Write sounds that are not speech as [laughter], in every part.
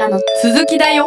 からの続きだよ。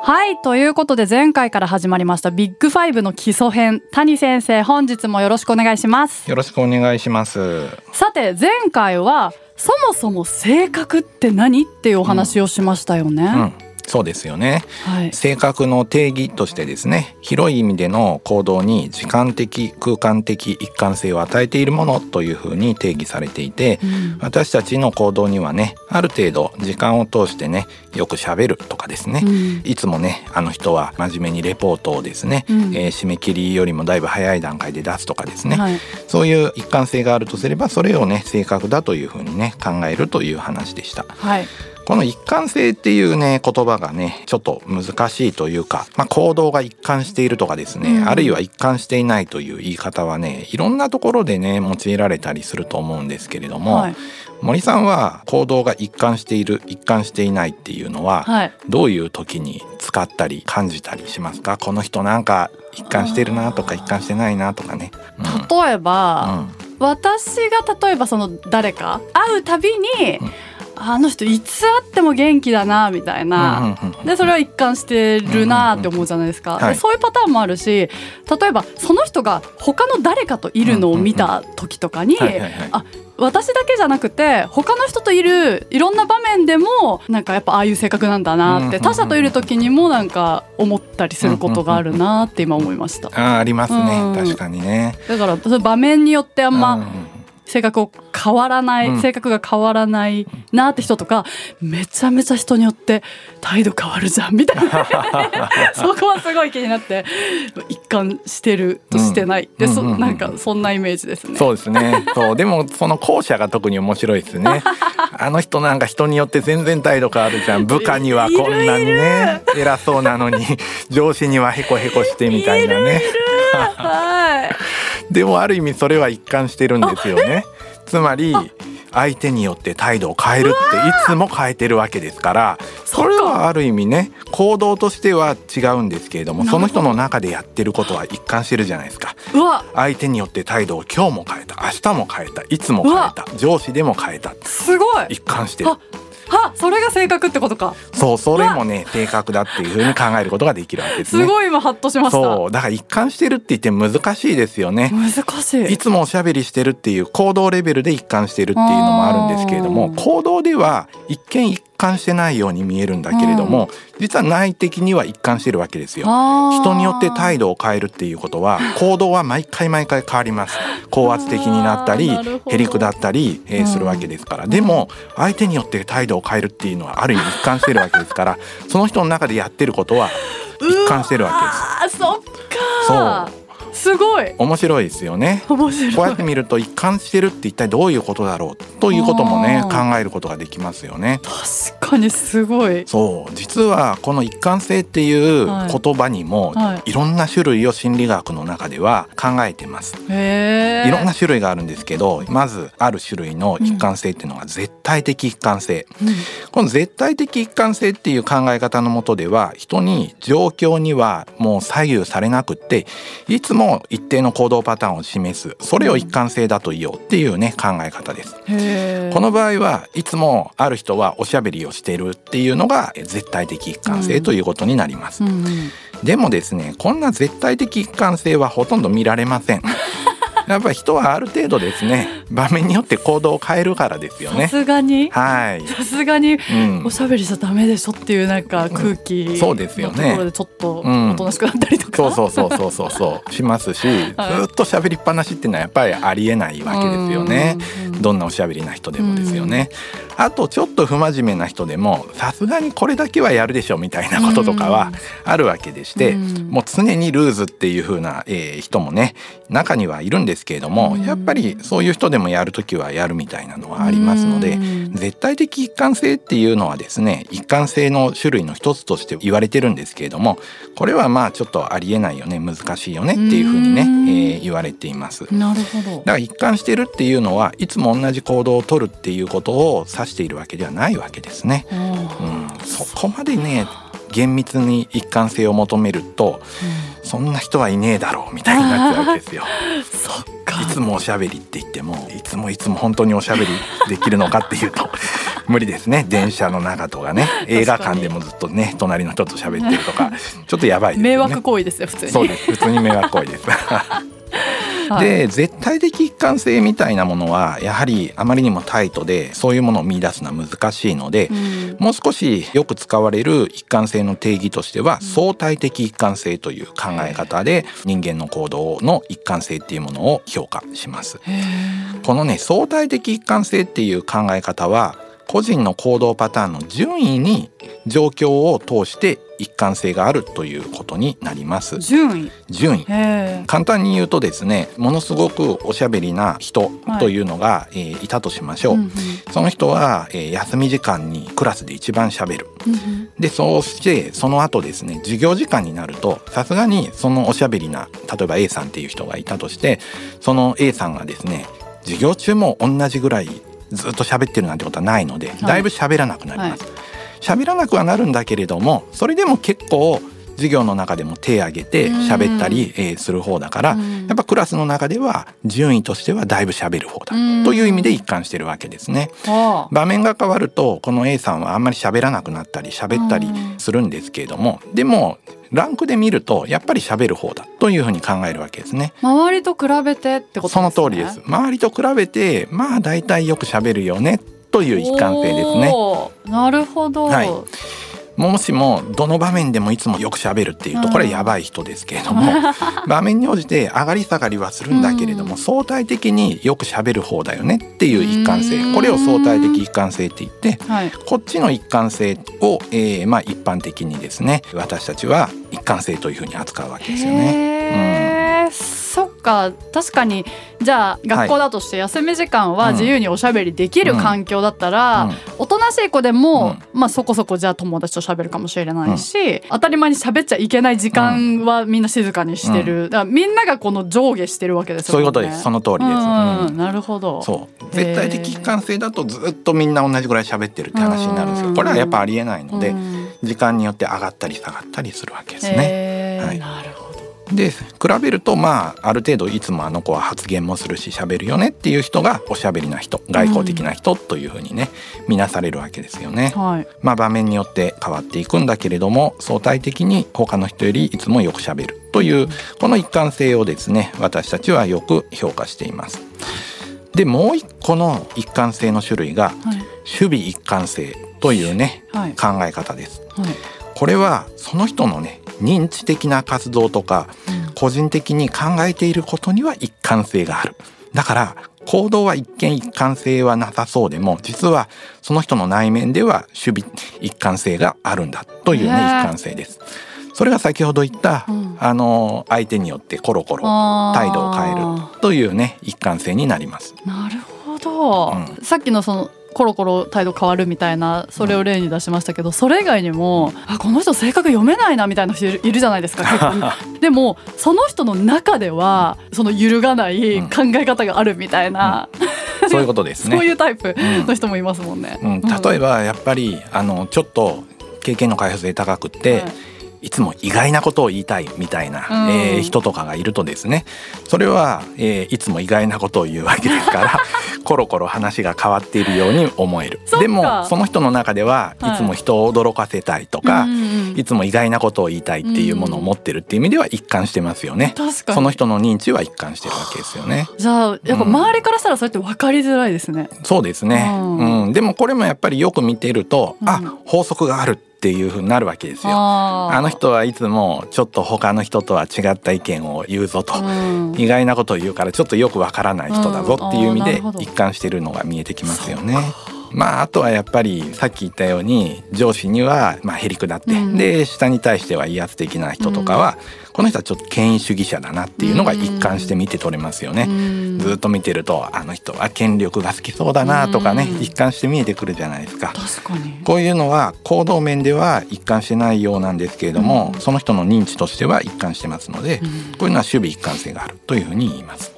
はいということで前回から始まりましたビッグファイブの基礎編。谷先生本日もよろしくお願いします。よろしくお願いします。さて前回はそもそも性格って何っていうお話をしましたよね、うんそうですよね、はい。性格の定義としてですね広い意味での行動に時間的空間的一貫性を与えているものというふうに定義されていて、うん。私たちの行動にはねある程度時間を通してねよく喋るとかですね、うん。いつもねあの人は真面目にレポートをですね、うん。えー締め切りよりもだいぶ早い段階で出すとかですね、はい。そういう一貫性があるとすればそれをね性格だというふうにね考えるという話でした。はいこの一貫性っていうね言葉がねちょっと難しいというか、まあ、行動が一貫しているとかですね、うん。あるいは一貫していないという言い方はねいろんなところでね用いられたりすると思うんですけれども、はい。森さんは行動が一貫している一貫していないっていうのは、はい。どういう時に使ったり感じたりしますか？この人なんか一貫してるなとか一貫してないなとかね。うん。例えば、私が例えばその誰か会うたびに、うんあの人いつ会っても元気だなみたいな、でそれは一貫してるなって思うじゃないですか、はい。でそういうパターンもあるし例えばその人が他の誰かといるのを見た時とかに、あ私だけじゃなくて他の人といるいろんな場面でもなんかやっぱああいう性格なんだなってうん他者といる時にもなんか思ったりすることがあるなって今思いました。あーありますね、うん。確かにね。だから場面によってあんま、うん性格を変わらない、うん性格が変わらないなって人とかめちゃめちゃ人によって態度変わるじゃんみたいな [laughs] そこはすごい気になって一貫してるとしてない、でそうんうんうんなんかそんなイメージですね。そうですね。そうでもその後者が特に面白いですね。[laughs] あの人なんか人によって全然態度変わるじゃん。部下にはこんなにね偉そうなのに上司にはヘコヘコしてみたいなね。はい [laughs] でもある意味それは一貫してるんですよね。つまり相手によって態度を変えるっていつも変えてるわけですからそれはある意味ね行動としては違うんですけれどもその人の中でやってることは一貫してるじゃないですか。相手によって態度を今日も変えた明日も変えたいつも変えた上司でも変えたすごい。一貫してる。あはそれが性格ってことか。そうそれもね性格だっていうふうに考えることができるわけですね。すごい今ハッとしました。そう。だから一貫してるって言って難しいですよね。難しい。いつもおしゃべりしてるっていう行動レベルで一貫してるっていうのもあるんですけれども行動では一見一貫してないように見えるんだけれども実は内的には一貫してるわけですよ。人によって態度を変えるっていうことは [laughs] 行動は毎回毎回変わります。高圧的になったりへりくだったり、えーするわけですから。でも相手によって態度を変えるっていうのはある意味一貫してるわけですからその人の中でやってることは一貫してるわけです。あそっかすごい。面白いですよね。面白い。こうやって見ると一貫してるって一体どういうことだろうということもね考えることができますよね。確かにすごい。そう。実はこの一貫性っていうはい。言葉にもはい。いろんな種類を心理学の中では考えてます。いろんな種類があるんですけどまずある種類の一貫性っていうのが絶対的一貫性、この絶対的一貫性っていう考え方のもとでは人に状況にはもう左右されなくっていつも一定の行動パターンを示すそれを一貫性だと言おうっていうね考え方です。この場合はいつもある人はおしゃべりをしているっていうのが絶対的一貫性ということになります。うんうんでもですねこんな絶対的一貫性はほとんど見られません。やっぱり人はある程度ですね場面によって行動を変えるからですよさね。すがに。はい。さすがにうん。おしゃべりしちゃダメでしょっていうなんか空気そうですよね。のところでちょっとうんおとなしくなったりとか、そうそうそうそうそうそう。しますし、ずはい。っと喋りっぱなしっていうのはやっぱりありえないわけですよね。うんどんなおしゃべりな人でもですよね。あとちょっと不真面目な人でもさすがにこれだけはやるでしょみたいなこととかはあるわけでして、うん。もう常にルーズっていう風な、えー人もね中にはいるんですけれども、うん。やっぱりそういう人でもやる時はやるみたいなのはありますので、うん。絶対的一貫性っていうのはですね一貫性の種類の一つとして言われてるんですけれどもこれはまあちょっとありえないよね難しいよねっていうふうにね、うん。えー言われています。だかなるほど。ら一貫してるっていうのはいつもも同じ行動をとるっていうことを指しているわけではないわけですね。うんうん、そこまでね厳密に一貫性を求めるとそんな人はいねえだろうみたいになっちゃうわけですよ。[laughs] そっかいつもおしゃべりって言ってもいつもいつも本当におしゃべりできるのかっていうと [laughs] 無理ですね電車の中とかね [laughs] 映画館でもずっとね隣の人と喋ってるとかちょっとやばいですよね。迷惑行為ですよ普通にそうです普通に迷惑行為です。はい。で絶対的一貫性みたいなものはやはりあまりにもタイトでそういうものを見出すのは難しいので、うん。もう少しよく使われる一貫性の定義としては相対的一貫性という考え方で人間の行動の一貫性っていうものを評価します。このね相対的一貫性っていう考え方は個人の行動パターンの順位に状況を通して一貫性があるということになります。順位。順位。へ簡単に言うとですねものすごくおしゃべりな人というのが、えーいたとしましょう、えうんうん。その人は、えー休み時間にクラスで一番しゃべる。うんでそうしてその後ですね授業時間になるとさすがにそのおしゃべりな例えば A さんっていう人がいたとしてその A さんがですね授業中も同じぐらいずっと喋ってるなんてことはないのでだいぶ喋らなくなります。喋らなくはなるんだけれどもそれでも結構授業の中でも手を挙げて喋ったり、えーする方だから、うんやっぱクラスの中では順位としてはだいぶ喋る方だ、うんという意味で一貫してるわけですね。はあ場面が変わるとこの A さんはあんまり喋らなくなったり喋ったりうんするんですけれどもでもランクで見るとやっぱり喋る方だというふうに考えるわけですね。周りと比べてってことですねその通りです。周りと比べてまあ大体よく喋るよねという一貫性ですね。なるほど、はい。もしもどの場面でもいつもよく喋るっていうとこれはやばい人ですけれども、[laughs] 場面に応じて上がり下がりはするんだけれども、うん。相対的によく喋る方だよねっていう一貫うん。性これを相対的一貫性って言ってはい。こっちの一貫性を、えーまあ、一般的にですね私たちは一貫性というふうに扱うわけですよね。へー。そっか確かにじゃあ学校だとして休み時間は自由におしゃべりできる環境だったら、うん。おとなしい子でも、まあそこそこじゃあ友達と喋るかもしれないし、当たり前に喋っちゃいけない時間はみんな静かにしてる、だからみんながこの上下してるわけですよね。そういうことです。その通りです。なるほど。そう。絶対的一貫性だとずっとみんな同じぐらい喋ってるって話になるんですうん。よこれはやっぱありえないのでうん。時間によって上がったり下がったりするわけですね。はい。なるほど。で比べるとまあある程度いつもあの子は発言もするし喋るよねっていう人がおしゃべりな人外交的な人というふうにね見なされるわけですよね。はい。まあ場面によって変わっていくんだけれども相対的に他の人よりいつもよくしゃべるというこの一貫性をですね私たちはよく評価しています。でもう一個の一貫性の種類がはい。守備一貫性というねはい。考え方です。はい。これはその人のね認知的な活動とか個人的に考えていることには一貫性がある。だから行動は一見一貫性はなさそうでも実はその人の内面では守備一貫性があるんだというね一貫性です。それが先ほど言った、うん。あの相手によってコロコロ態度を変えるというね一貫性になります。なるほど、うさっきのそのコロコロ態度変わるみたいなそれを例に出しましたけど、それ以外にもあこの人性格読めないなみたいな人いるじゃないですか [laughs] 結構でもその人の中ではその揺るがない考え方があるみたいな、そういうことですね。そういうタイプの人もいますもんね。うん、例えばやっぱりあのちょっと経験の開発で高くって、はいい、つも意外なことを言いたいみたいな、うん。えー人とかがいるとですねそれは、えーいつも意外なことを言うわけですから [laughs] コロコロ話が変わっているように思える。でもその人の中でははい。いつも人を驚かせたいとか、うんうんいつも意外なことを言いたいっていうものを持ってるっていう意味では一貫してますよね。確かに。その人の認知は一貫してるわけですよね。じゃあやっぱ周りからしたらそれって分かりづらいですね。そうですね、うん。うん、でもこれもやっぱりよく見ていると、うん。あ法則があるっていうふうになるわけですよ。あの人はいつもちょっと他の人とは違った意見を言うぞと、うん。意外なことを言うからちょっとよくわからない人だぞっていう意味で一貫してるのが見えてきますよね。まああとはやっぱりさっき言ったように上司にはまあへりくだって、うんで下に対しては威圧的な人とかは、この人はちょっと権威主義者だなっていうのが一貫して見て取れますよね。うんずっと見てるとあの人は権力が好きそうだなとかね、うん一貫して見えてくるじゃないですか。確かに。こういうのは行動面では一貫してないようなんですけれども、うんその人の認知としては一貫してますので、うんこういうのは守備一貫性があるというふうに言います。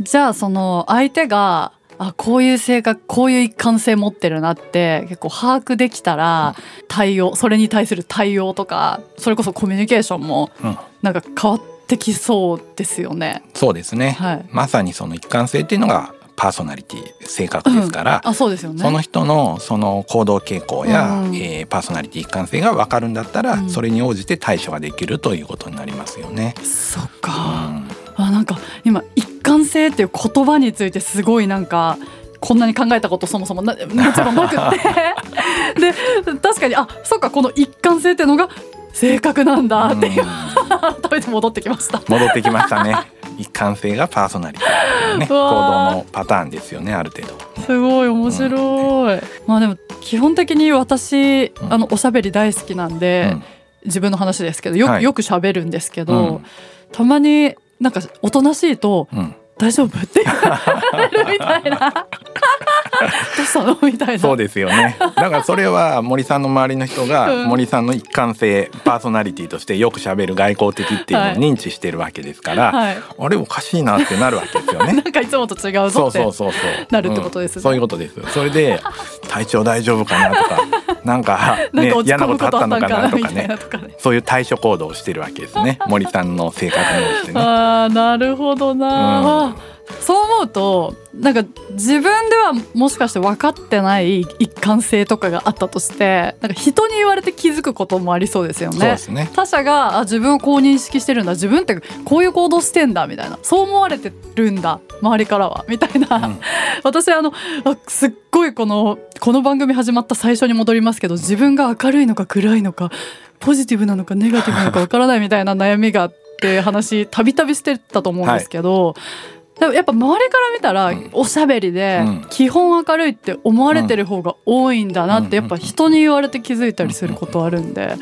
じゃあその相手があこういう性格こういう一貫性持ってるなって結構把握できたら対応それに対する対応とかそれこそコミュニケーションもうん。なんか変わってきそうですよね。そうですね、はい。まさにその一貫性っていうのがパーソナリティ性格ですから、あそうですよね。その人のその行動傾向や、うん。えーパーソナリティ一貫性が分かるんだったら、うん。それに応じて対処ができるということになりますよね。そっうか、んあなんか今一貫性っていう言葉についてすごいなんかこんなに考えたことそもそもなもちろんなくって。[laughs] で確かにあそっかこの一貫性っていうのが性格なんだっていう、うん改めて戻ってきました。戻ってきましたね。一貫性がパーソナリティ。ね行動のパターンですよねある程度。すごい面白い。まあでも基本的に私、ん。あのおしゃべり大好きなんで、うん。自分の話ですけどよ,、はい。よく喋るんですけど、うん。たまになんかおとなしいとうん「大丈夫?」って言われるみたいな「どうしたの?」みたいな。そうですよね。だからそれは森さんの周りの人が [laughs] うん森さんの一貫性パーソナリティとしてよく喋る外交的っていうのをはい認知してるわけですから、はい、あれおかしいなってなるわけですよね [laughs] な。んかいつもと違うそぞってうそうそうそうなるってことですねうんそういうことですそれで体調大丈夫かなとか [laughs] なんか,、ね嫌なここととあったのかなとかねね。そういう対処行動をしてるわけですね森さんの性格に応じてね。あーなるほどな、うんそう思うとなんか自分ではもしかして分かってない一貫性とかがあったとしてなんか人に言われて気づくこともありそうですよね。ね。他者があ自分をこう認識してるんだ自分ってこういう行動してんだみたいな。そう思われてるんだ周りからは。みたいな、うん。[laughs] 私あのあすっごいこのこの番組始まった最初に戻りますけど自分が明るいのか暗いのかポジティブなのかネガティブなのかわからないみたいな悩みがあって話たびたびしてたと思うんですけど。でもやっぱ周りから見たらうん。おしゃべりでうん。基本明るいって思われてる方が多いんだなってうん。やっぱ人に言われて気づいたりすることあるんで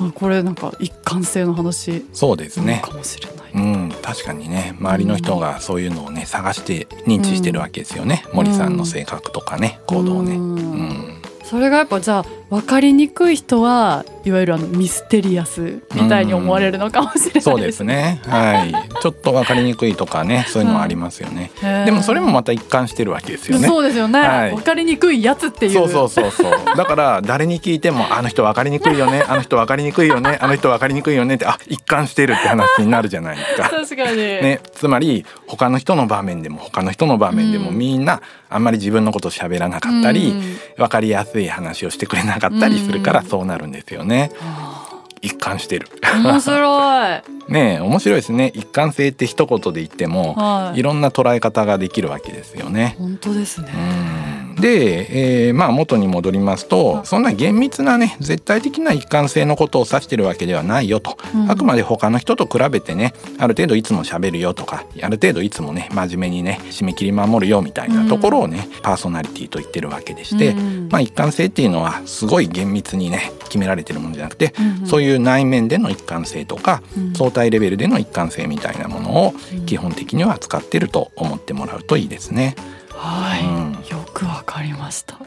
あこれなんか一貫性の話そうですね。かもしれない。うん、確かにね。周りの人がそういうのをね探して認知してるわけですよね、森さんの性格とかね行動をね。ううんん。それがやっぱじゃあ分かりにくい人はいわゆるあのミステリアスみたいに思われるのかもしれないそうですね。はい。ちょっと分かりにくいとかね、[laughs] そういうのはありますよね。へーでもそれもまた一貫してるわけですよね。そうですよね、はい分かりにくいやつっていうそうそうそうそう。[laughs] だから誰に聞いてもあの人分かりにくいよね、あの人分かりにくいよね、あの人分かりにくいよねってあ一貫してるって話になるじゃないですか。確かに、ね、つまり他の人の場面でも他の人の場面でもうんみんなあんまり自分のことを喋らなかったり、うん分かりやすい話をしてくれなかったりするからうんそうなるんですよね。あ一貫してる。ー面白い [laughs] ねえ面白いですね。一貫性って一言で言っても、はいいろんな捉え方ができるわけですよね。本当ですね、うんで、えーまあ元に戻りますとそんな厳密なね絶対的な一貫性のことを指してるわけではないよと、うん。あくまで他の人と比べてねある程度いつも喋るよとかある程度いつもね真面目にね締め切り守るよみたいなところをね、パーソナリティと言ってるわけでして、うん。まあ一貫性っていうのはすごい厳密にね決められてるものじゃなくて、うんうん。そういう内面での一貫性とか、うん。相対レベルでの一貫性みたいなものを基本的には使ってると思ってもらうといいですね。はい、うん。よくわかりました。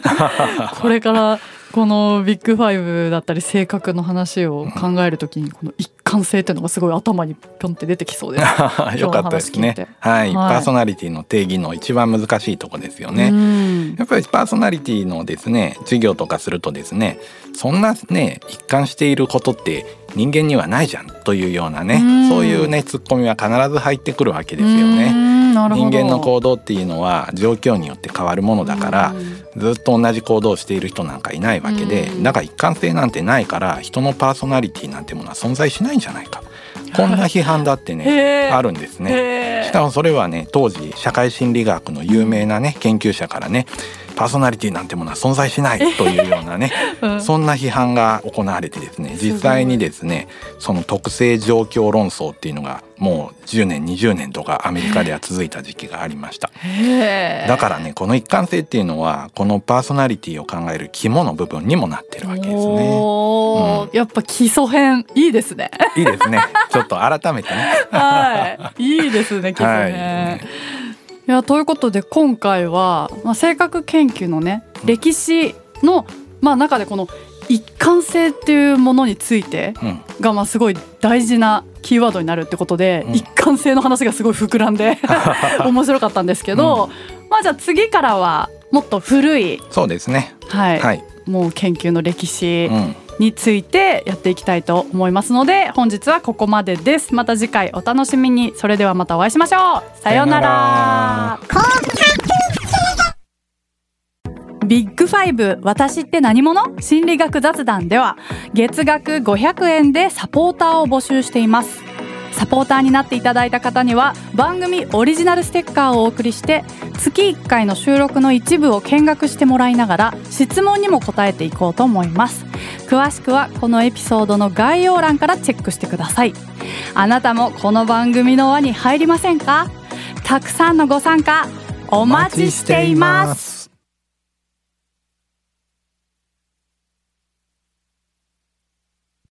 [laughs] これからこのビッグファイブだったり性格の話を考えるときにこの一貫性っていうのがすごい頭にピョンって出てきそうです [laughs] よかったですね。はい、はい。パーソナリティの定義の一番難しいとこですよね。うん。やっぱりパーソナリティのですね授業とかするとですねそんなね一貫していることって人間にはないじゃんというようなねうん。そういうねツッコミは必ず入ってくるわけですようね。人間の行動っていうのは状況によって変わるものだからうんずっと同じ行動をしている人なんかいないわけでうん。だから一貫性なんてないから人のパーソナリティなんてものは存在しないんじゃないか。[laughs] こんな批判だってねあるんですね。しかもそれはね当時社会心理学の有名なね研究者からねパーソナリティなんてものは存在しないというようなね、[laughs] うん。そんな批判が行われてですね実際にですねその特性状況論争っていうのがもう10年20年とかアメリカでは続いた時期がありました。だからねこの一貫性っていうのはこのパーソナリティを考える肝の部分にもなってるわけですね。おー。やっぱ基礎編いいですね。[laughs] いいですね。ちょっと改めてね。はい。いいですね基礎編、はいいやということで今回は、まあ、性格研究のね歴史の、まあ、中でこの一貫性っていうものについてうん、がまあすごい大事なキーワードになるってことで、うん。一貫性の話がすごい膨らんで [laughs] 面白かったんですけど、ままあじゃあ次からはもっと古いそうですね。はい、はい、もう研究の歴史うん、についてやっていきたいと思いますので本日はここまでです。また次回お楽しみに。それではまたお会いしましょう。さようなら。ビッグファイブ私って何者？心理学雑談では月額500円でサポーターを募集しています。サポーターになっていただいた方には番組オリジナルステッカーをお送りして月1回の収録の一部を見学してもらいながら質問にも答えていこうと思います詳しくはこのエピソードの概要欄からチェックしてください。あなたもこの番組の輪に入りませんか？たくさんのご参加お待ちしています。